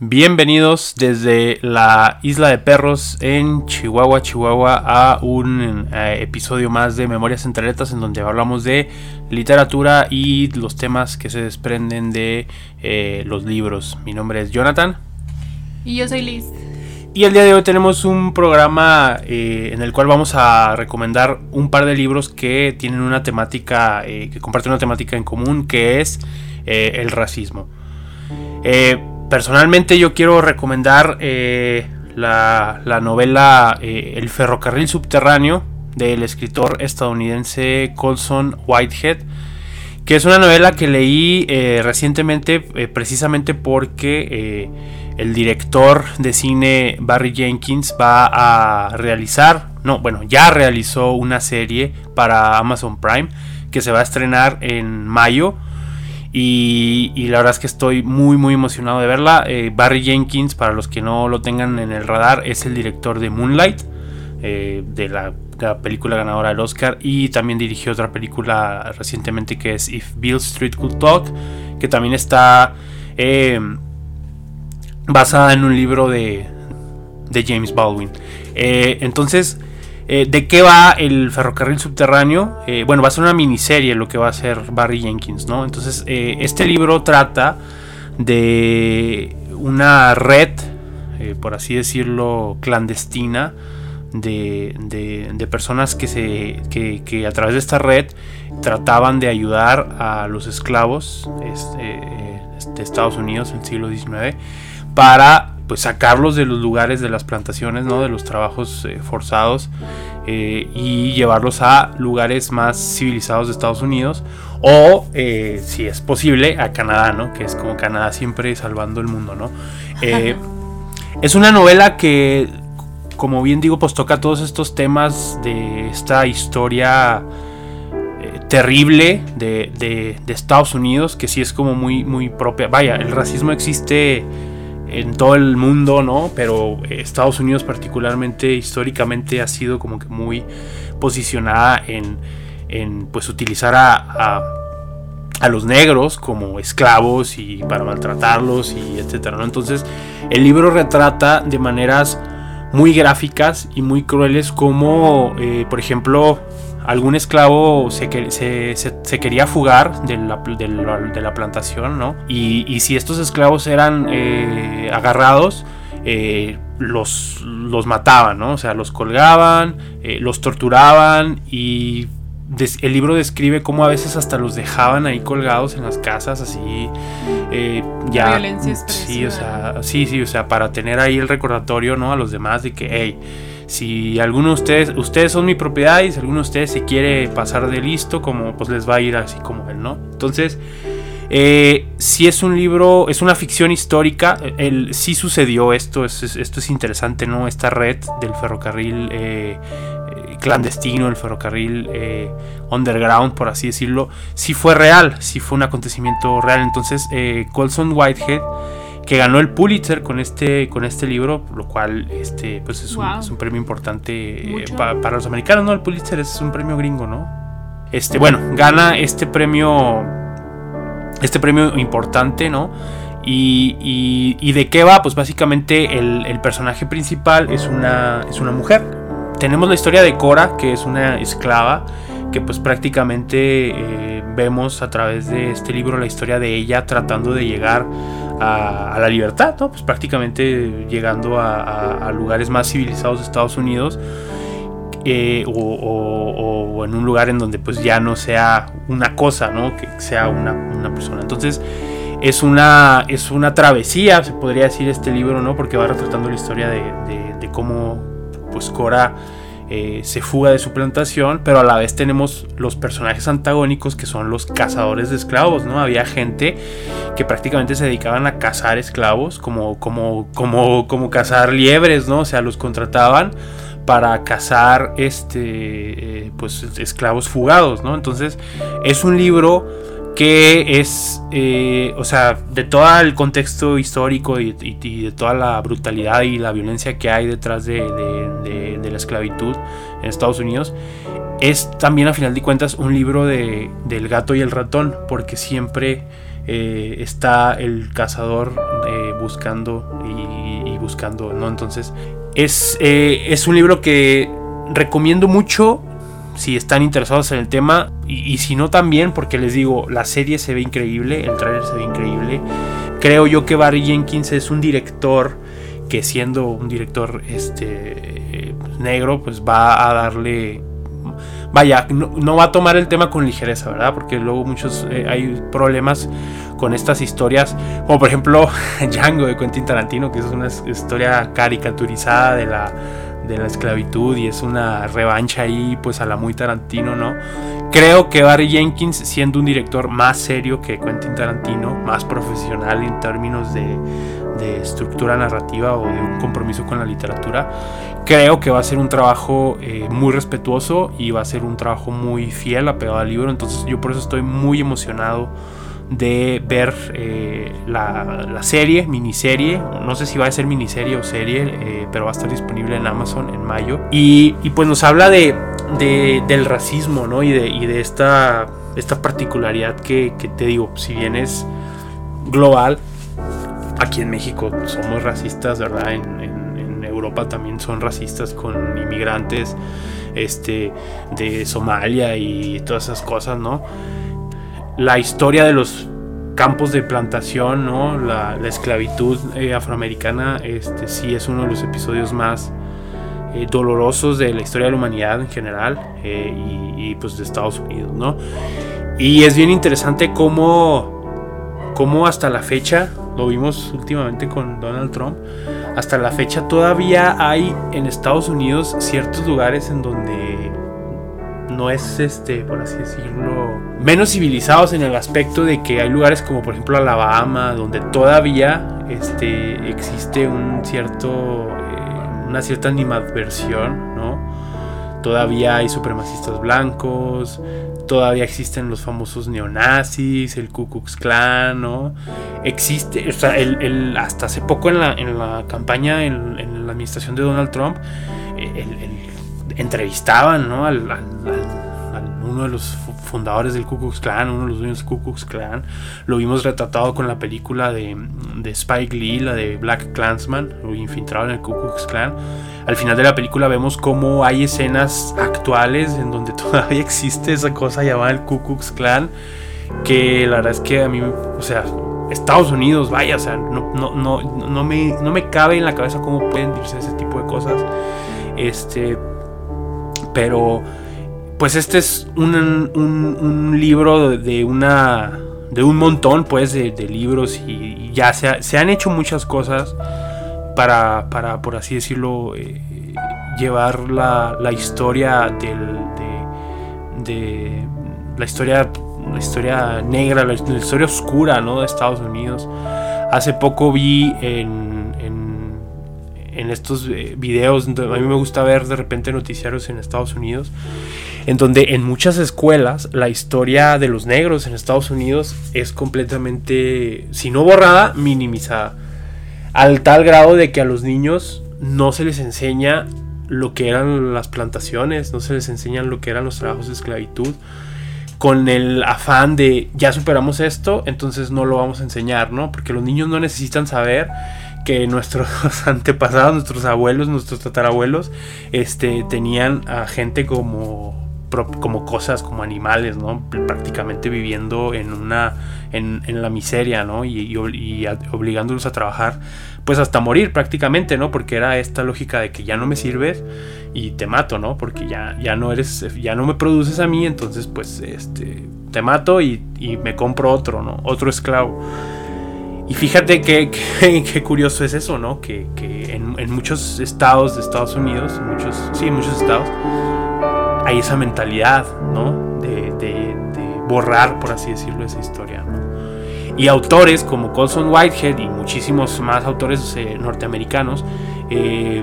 Bienvenidos desde la Isla de Perros en Chihuahua, Chihuahua, a un eh, episodio más de Memorias entre Letras en donde hablamos de literatura y los temas que se desprenden de eh, los libros. Mi nombre es Jonathan. Y yo soy Liz. Y el día de hoy tenemos un programa eh, en el cual vamos a recomendar un par de libros que tienen una temática, que comparten una temática en común, que es el racismo. Personalmente yo quiero recomendar eh, la, novela eh, El ferrocarril subterráneo del escritor estadounidense Colson Whitehead, que es una novela que leí eh, recientemente precisamente porque el director de cine Barry Jenkins va a realizar, no, bueno, ya realizó una serie para Amazon Prime que se va a estrenar en mayo y, la verdad es que estoy muy muy emocionado de verla. Eh, Barry Jenkins, para los que no lo tengan en el radar, es el director de Moonlight, eh, de la, película ganadora del Oscar. Y también dirigió otra película recientemente que es If Bill Street Could Talk, que también está eh, basada en un libro de, de James Baldwin. entonces eh, ¿De qué va el ferrocarril subterráneo? Eh, bueno, va a ser una miniserie lo que va a hacer Barry Jenkins, ¿no? Entonces, eh, este libro trata de una red, por así decirlo, clandestina, de, personas que, se, que, a través de esta red trataban de ayudar a los esclavos este, de Estados Unidos en el siglo XIX para pues sacarlos de los lugares de las plantaciones, ¿no? de los trabajos eh, forzados eh, y llevarlos a lugares más civilizados de Estados Unidos o eh, si es posible a Canadá, ¿no? que es como Canadá siempre salvando el mundo. ¿no? es una novela que, como bien digo, pues toca todos estos temas de esta historia terrible de, de, de, Estados Unidos, que sí es como muy, muy propia. Vaya, el racismo existe en todo el mundo, ¿no? Pero Estados Unidos particularmente históricamente ha sido como que muy posicionada en, en pues utilizar a, a, los negros como esclavos y para maltratarlos y etcétera. Entonces el libro retrata de maneras muy gráficas y muy crueles como, eh, por ejemplo, algún esclavo se, se, quería fugar de la, de la, plantación, ¿no? Y, si estos esclavos eran eh, agarrados, eh, los, los mataban, ¿no? O sea, los colgaban, eh, los torturaban y el libro describe cómo a veces hasta los dejaban ahí colgados en las casas, así ya. Violencia sí, o sea, sí, sí, o sea, para tener ahí el recordatorio, ¿no? A los demás de que, hey, si alguno de ustedes, ustedes son mi propiedad y si alguno de ustedes se quiere pasar de listo, como pues les va a ir así como él, ¿no? Entonces, eh, si es un libro, es una ficción histórica, el, sí sucedió esto, es, esto es interesante, ¿no? Esta red del ferrocarril eh, eh, clandestino, el ferrocarril underground, por así decirlo, sí fue real, sí fue un acontecimiento real. Entonces, Colson Whitehead que ganó el Pulitzer con este, con este libro, lo cual este, pues es, un, premio importante eh, para los americanos, ¿no? El Pulitzer es un premio gringo, ¿no? Este, bueno, gana este premio, este premio importante, ¿no? Y, y, de qué va? Pues básicamente el, personaje principal es una, es una mujer. Tenemos la historia de Cora, que es una esclava, que pues prácticamente eh, vemos a través de este libro la historia de ella tratando de llegar a, la libertad, ¿no? Pues prácticamente llegando a, lugares más civilizados de Estados Unidos. Eh, o, en un lugar en donde pues ya no sea una cosa, ¿no? Que sea una, persona. Entonces es una, es una travesía, se podría decir este libro, ¿no? Porque va retratando la historia de, de cómo pues Cora eh, se fuga de su plantación, pero a la vez tenemos los personajes antagónicos que son los cazadores de esclavos, ¿no? Había gente que prácticamente se dedicaban a cazar esclavos, como, como, como, como cazar liebres, ¿no? O sea, los contrataban para cazar este, eh, pues, esclavos fugados, ¿no? Entonces, es un libro que es, eh, o sea, de todo el contexto histórico y, de toda la brutalidad y la violencia que hay detrás de, la esclavitud en Estados Unidos, es también a final de cuentas un libro de, del gato y el ratón, porque siempre eh, está el cazador eh, buscando y, buscando, ¿no? Entonces es, es un libro que recomiendo mucho si están interesados en el tema y, si no también porque les digo la serie se ve increíble el trailer se ve increíble creo yo que Barry Jenkins es un director que siendo un director este negro pues va a darle vaya, no, va a tomar el tema con ligereza, ¿verdad? Porque luego muchos eh, hay problemas con estas historias, como por ejemplo Django de Quentin Tarantino, que es una historia caricaturizada de la, de la esclavitud y es una revancha ahí pues a la muy Tarantino, ¿no? Creo que Barry Jenkins, siendo un director más serio que Quentin Tarantino, más profesional en términos de, de estructura narrativa o de un compromiso con la literatura, creo que va a ser un trabajo eh, muy respetuoso y va a ser un trabajo muy fiel apegado al libro. Entonces yo por eso estoy muy emocionado de ver eh, la, serie, miniserie. No sé si va a ser miniserie o serie, eh, pero va a estar disponible en Amazon en mayo. Y, pues nos habla de, del racismo, ¿no? Y de, y de esta, esta particularidad que, que te digo, si bien es global, aquí en México somos racistas, ¿verdad? En, Europa también son racistas con inmigrantes este, de Somalia y todas esas cosas, ¿no? La historia de los campos de plantación, ¿no? La, esclavitud eh, afroamericana, este, sí es uno de los episodios más eh, dolorosos de la historia de la humanidad en general eh, y, y, pues de Estados Unidos, ¿no? Y es bien interesante cómo, cómo hasta la fecha lo vimos últimamente con Donald Trump, hasta la fecha todavía hay en Estados Unidos ciertos lugares en donde no es este, por así decirlo, menos civilizados en el aspecto de que hay lugares como por ejemplo Alabama, donde todavía este, existe un cierto, eh, una cierta animadversión, ¿no? Todavía hay supremacistas blancos, todavía existen los famosos neonazis, el Ku Klux Klan, ¿no? Existe, o sea, el, hasta hace poco en la, en la campaña, en, la administración de Donald Trump, eh, entrevistaban, ¿no? Al, uno de los fundadores del Ku Klux Klan, uno de los dueños del Ku Klux Klan. Lo vimos retratado con la película de, de Spike Lee, la de Black Klansman, lo infiltrado en el Ku Klux Klan al final de la película vemos cómo hay escenas actuales en donde todavía existe esa cosa llamada el Ku Klux Klan, que la verdad es que a mí, o sea, Estados Unidos, vaya, o sea, no, no, no, no, me, no me cabe en la cabeza cómo pueden decirse ese tipo de cosas. Este, pero, pues este es un, un, libro de una, de un montón, pues, de, libros y, ya se, se han hecho muchas cosas para, para por así decirlo, eh, llevar la, la historia del, de, la historia la historia negra, la, historia oscura ¿no? de Estados Unidos. Hace poco vi en, en, en, estos eh, videos, a mí me gusta ver de repente noticiarios en Estados Unidos, en donde en muchas escuelas la historia de los negros en Estados Unidos es completamente, si no borrada, minimizada al tal grado de que a los niños no se les enseña lo que eran las plantaciones, no se les enseñan lo que eran los trabajos de esclavitud, con el afán de ya superamos esto, entonces no lo vamos a enseñar, ¿no? Porque los niños no necesitan saber que nuestros antepasados, nuestros abuelos, nuestros tatarabuelos, este, tenían a gente como como cosas, como animales, ¿no? Prácticamente viviendo en una en, la miseria, ¿no? Y, obligándolos a trabajar, pues hasta morir prácticamente, ¿no? Porque era esta lógica de que ya no me sirves y te mato, ¿no? Porque ya, ya no eres, ya no me produces a mí, entonces pues este, te mato y, me compro otro, ¿no? Otro esclavo. Y fíjate qué que, curioso es eso, ¿no? Que, en, en, muchos estados de Estados Unidos, muchos, sí, en muchos estados, hay esa mentalidad, ¿no? De, borrar, por así decirlo, esa historia, ¿no? Y autores como Colson Whitehead y muchísimos más autores eh, norteamericanos, eh,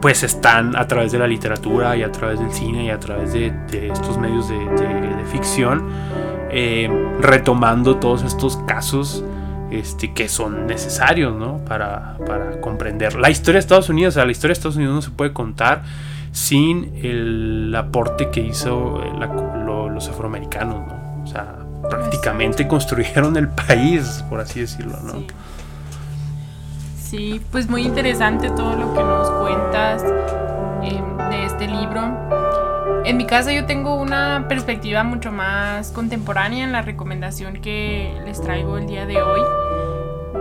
pues están a través de la literatura y a través del cine y a través de, estos medios de, ficción, eh, retomando todos estos casos este, que son necesarios ¿no? para, para comprender la historia de Estados Unidos. O sea, la historia de Estados Unidos no se puede contar sin el aporte que hizo eh, los afroamericanos, ¿no? O sea, prácticamente construyeron el país, por así decirlo, ¿no? Sí. pues muy interesante todo lo que nos cuentas em, de este libro. En mi caso yo tengo una perspectiva mucho más contemporánea en la recomendación que les traigo el día de hoy.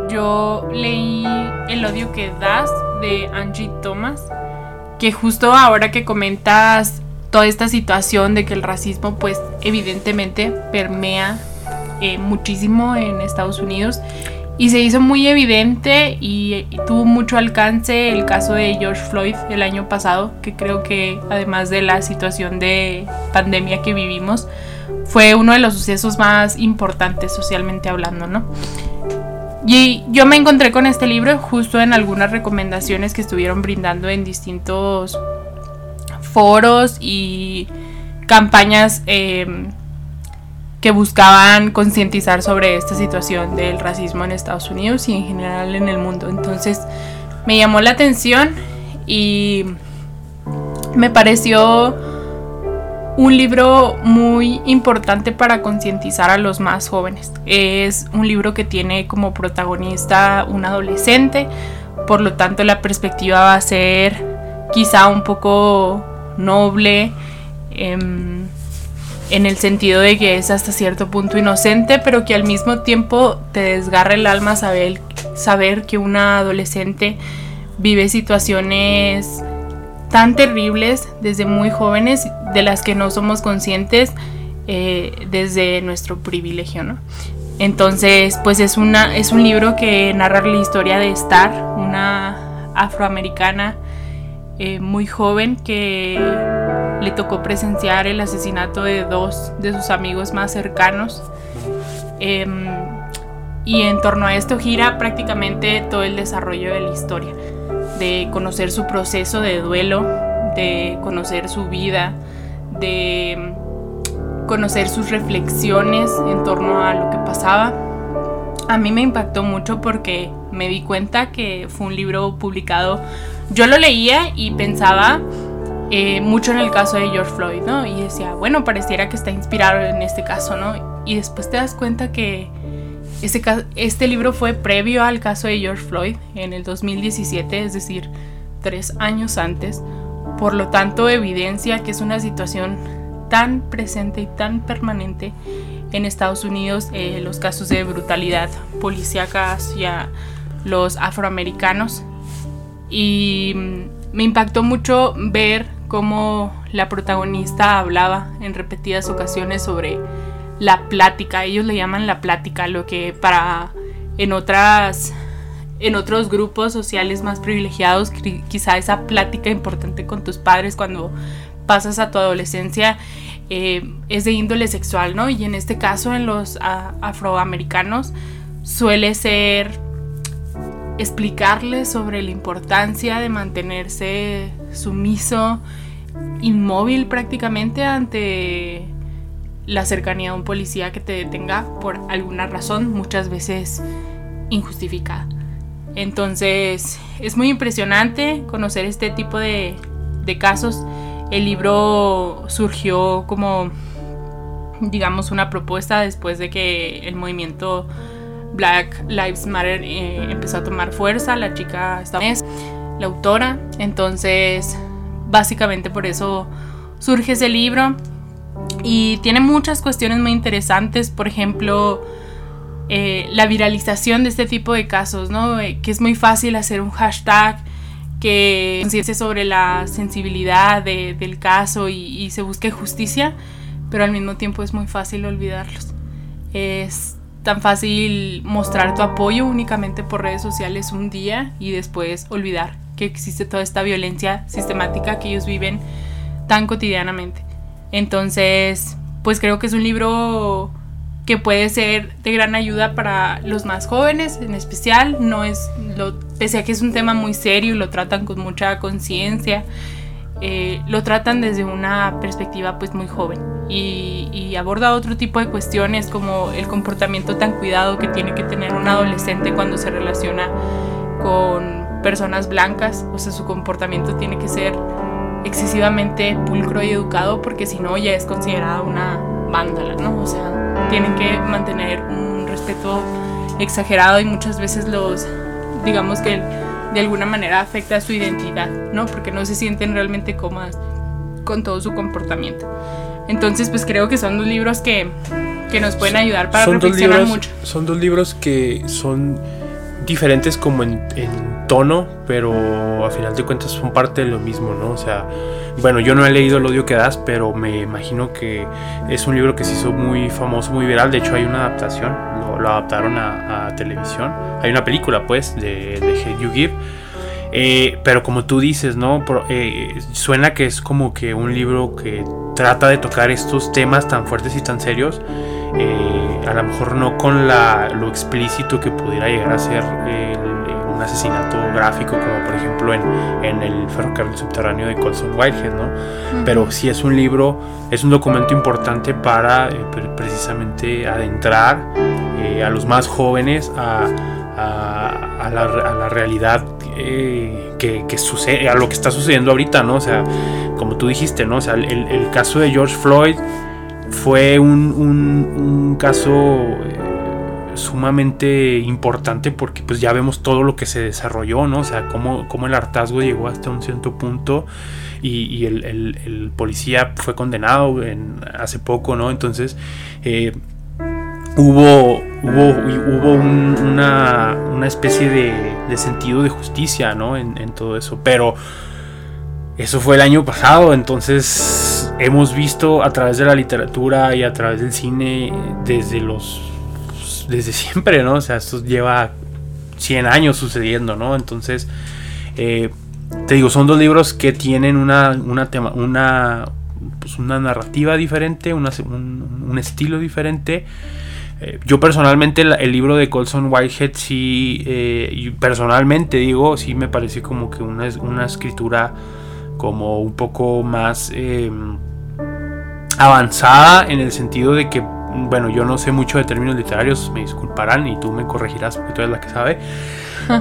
Yo leí El odio que das de Angie Thomas, que justo ahora que comentas toda esta situación de que el racismo pues evidentemente permea eh, muchísimo en Estados Unidos y se hizo muy evidente y, tuvo mucho alcance el caso de George Floyd el año pasado, que creo que además de la situación de pandemia que vivimos, fue uno de los sucesos más importantes socialmente hablando, ¿no? Y yo me encontré con este libro justo en algunas recomendaciones que estuvieron brindando en distintos foros y campañas em, que buscaban concientizar sobre esta situación del racismo en Estados Unidos y en general en el mundo. Entonces me llamó la atención y me pareció un libro muy importante para concientizar a los más jóvenes. Es un libro que tiene como protagonista un adolescente, por lo tanto la perspectiva va a ser quizá un poco noble, em, en el sentido de que es hasta cierto punto inocente, pero que al mismo tiempo te desgarra el alma saber, saber que una adolescente vive situaciones tan terribles desde muy jóvenes de las que no somos conscientes eh, desde nuestro privilegio, ¿no? Entonces, pues es, una, es un libro que narra la historia de Star, una afroamericana eh, muy joven que le tocó presenciar el asesinato de dos de sus amigos más cercanos. Em, y en torno a esto gira prácticamente todo el desarrollo de la historia, de conocer su proceso de duelo, de conocer su vida, de conocer sus reflexiones en torno a lo que pasaba. A mí me impactó mucho porque me di cuenta que fue un libro publicado yo lo leía y pensaba eh, mucho en el caso de George Floyd, ¿no? Y decía, bueno, pareciera que está inspirado en este caso, ¿no? Y después te das cuenta que este, este libro fue previo al caso de George Floyd en el 2017, es decir, tres años antes. Por lo tanto, evidencia que es una situación tan presente y tan permanente en Estados Unidos, eh, los casos de brutalidad policíaca hacia los afroamericanos y me impactó mucho ver cómo la protagonista hablaba en repetidas ocasiones sobre la plática. Ellos le llaman la plática, lo que para en otras en otros grupos sociales más privilegiados, quizá esa plática importante con tus padres cuando pasas a tu adolescencia eh, es de índole sexual, ¿no? Y en este caso en los afroamericanos suele ser explicarle sobre la importancia de mantenerse sumiso, inmóvil prácticamente ante la cercanía de un policía que te detenga por alguna razón, muchas veces injustificada. Entonces es muy impresionante conocer este tipo de, casos. El libro surgió como, digamos, una propuesta después de que el movimiento Black Lives Matter eh, empezó a tomar fuerza, la chica es la autora, entonces básicamente por eso surge ese libro y tiene muchas cuestiones muy interesantes, por ejemplo, eh, la viralización de este tipo de casos, ¿no? Eh, que es muy fácil hacer un hashtag que conciencie sobre la sensibilidad del caso y se busque justicia, pero al mismo tiempo es muy fácil olvidarlos. Es tan fácil mostrar tu apoyo únicamente por redes sociales un día y después olvidar que existe toda esta violencia sistemática que ellos viven tan cotidianamente. Entonces, pues creo que es un libro que puede ser de gran ayuda para los más jóvenes en especial. No es, lo, pese a que es un tema muy serio y lo tratan con mucha conciencia eh, lo tratan desde una perspectiva pues muy joven y, y, aborda otro tipo de cuestiones como el comportamiento tan cuidado que tiene que tener un adolescente cuando se relaciona con personas blancas, o sea, su comportamiento tiene que ser excesivamente pulcro y educado porque si no ya es considerada una vándala, ¿no? O sea, tienen que mantener un respeto exagerado y muchas veces los, digamos que de alguna manera afecta su identidad, ¿no? Porque no se sienten realmente cómodas con todo su comportamiento. Entonces, pues creo que son dos libros que, que nos pueden ayudar para reflexionar mucho. Son dos libros que son diferentes como en, tono, pero a final de cuentas son parte de lo mismo, ¿no? O sea, bueno, yo no he leído El odio que das, pero me imagino que es un libro que se hizo muy famoso, muy viral. De hecho, hay una adaptación, lo, adaptaron a, televisión. Hay una película, pues, de, de Hate You Give. Eh, pero como tú dices, ¿no? Eh, suena que es como que un libro que trata de tocar estos temas tan fuertes y tan serios eh, a lo mejor no con la, lo explícito que pudiera llegar a ser un asesinato gráfico, como por ejemplo en, en, el ferrocarril subterráneo de Colson Whitehead, ¿no? Pero sí es un libro, es un documento importante para eh, precisamente adentrar eh, a los más jóvenes a, a, la, a la, realidad que, que, sucede, a lo que está sucediendo ahorita, ¿no? O sea, como tú dijiste, ¿no? O sea, el, el caso de George Floyd fue un, caso eh, sumamente importante porque pues ya vemos todo lo que se desarrolló, ¿no? O sea, cómo, cómo el hartazgo llegó hasta un cierto punto y, el, policía fue condenado en, hace poco, ¿no? Entonces eh, hubo, hubo, hubo una, una, especie de, sentido de justicia, ¿no? En, en todo eso, pero eso fue el año pasado, entonces hemos visto a través de la literatura y a través del cine desde los desde siempre, ¿no? O sea, esto lleva 100 años sucediendo, ¿no? Entonces, eh, te digo, son dos libros que tienen una, una, tema, una, pues una narrativa diferente, un, estilo diferente. Eh, yo personalmente el, libro de Colson Whitehead sí, eh, personalmente digo, sí me parece como que una, una escritura como un poco más em, avanzada en el sentido de que, bueno, yo no sé mucho de términos literarios, me disculparán y tú me corregirás porque tú eres la que sabe.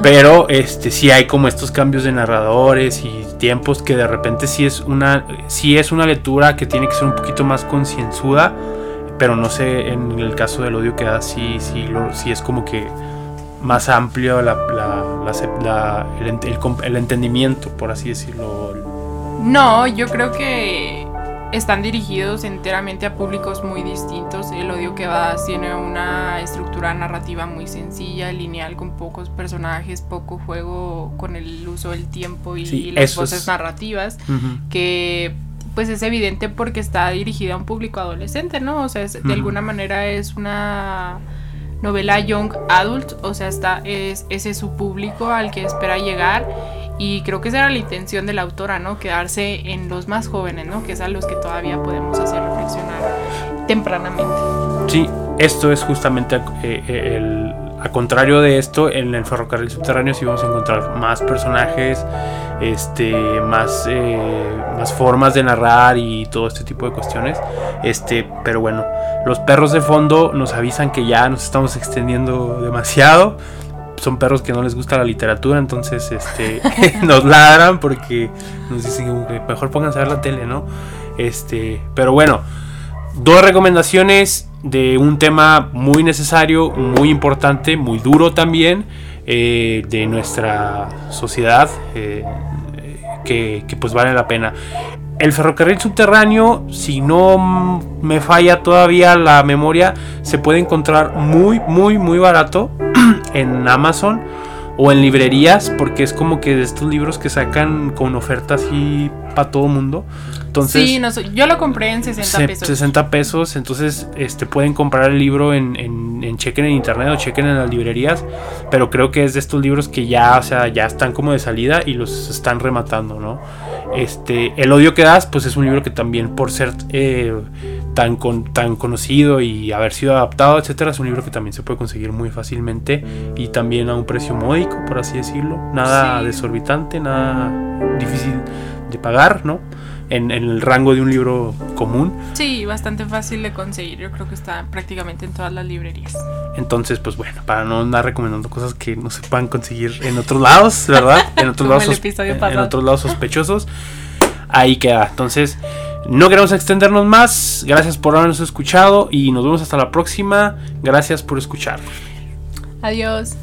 Pero este sí hay como estos cambios de narradores y tiempos que de repente sí es una sí es una lectura que tiene que ser un poquito más concienzuda, pero no sé en el caso del odio que da sí sí lo, sí es como que más amplio la, el, entendimiento, por así decirlo, no, yo creo que están dirigidos enteramente a públicos muy distintos. El odio que va tiene una estructura narrativa muy sencilla, lineal, con pocos personajes, poco juego con el uso del tiempo y, las voces narrativas, que pues es evidente porque está dirigida a un público adolescente, ¿no? O sea, de alguna manera es una novela young adult, o sea, está, es, ese es su público al que espera llegar y creo que esa era la intención de la autora, ¿no? Quedarse en los más jóvenes, ¿no? Que es a los que todavía podemos hacer reflexionar tempranamente. Sí, esto es justamente eh, eh, el, a contrario de esto, en el ferrocarril subterráneo sí vamos a encontrar más personajes, este, más, eh, más formas de narrar y todo este tipo de cuestiones. Este, pero bueno, los perros de fondo nos avisan que ya nos estamos extendiendo demasiado son perros que no les gusta la literatura, entonces este, nos ladran porque nos dicen que mejor pónganse a ver la tele, ¿no? Este, pero bueno, dos recomendaciones de un tema muy necesario, muy importante, muy duro también eh, de nuestra sociedad, eh, que, que pues vale la pena. El ferrocarril subterráneo, si no me falla todavía la memoria, se puede encontrar muy, muy, muy barato en Amazon o en librerías, porque es como que de estos libros que sacan con ofertas así para todo mundo. Entonces, sí, yo lo compré en 60 pesos. 60 pesos, entonces este, pueden comprar el libro en, en, chequen en internet o chequen en las librerías, pero creo que es de estos libros que ya, o sea, ya están como de salida y los están rematando, ¿no? Este, El odio que das, pues es un libro que también por ser eh, tan, tan conocido y haber sido adaptado, etcétera, es un libro que también se puede conseguir muy fácilmente y también a un precio módico, por así decirlo. Nada desorbitante, nada difícil de pagar, ¿no? En, el rango de un libro común. Sí, bastante fácil de conseguir. Yo creo que está prácticamente en todas las librerías. Entonces, pues bueno, para no andar recomendando cosas que no se puedan conseguir en otros lados, ¿verdad? En otros, lados, en otros lados sospechosos. Ahí queda. Entonces, No queremos extendernos más. Gracias por habernos escuchado y nos vemos hasta la próxima. Gracias por escuchar. Adiós.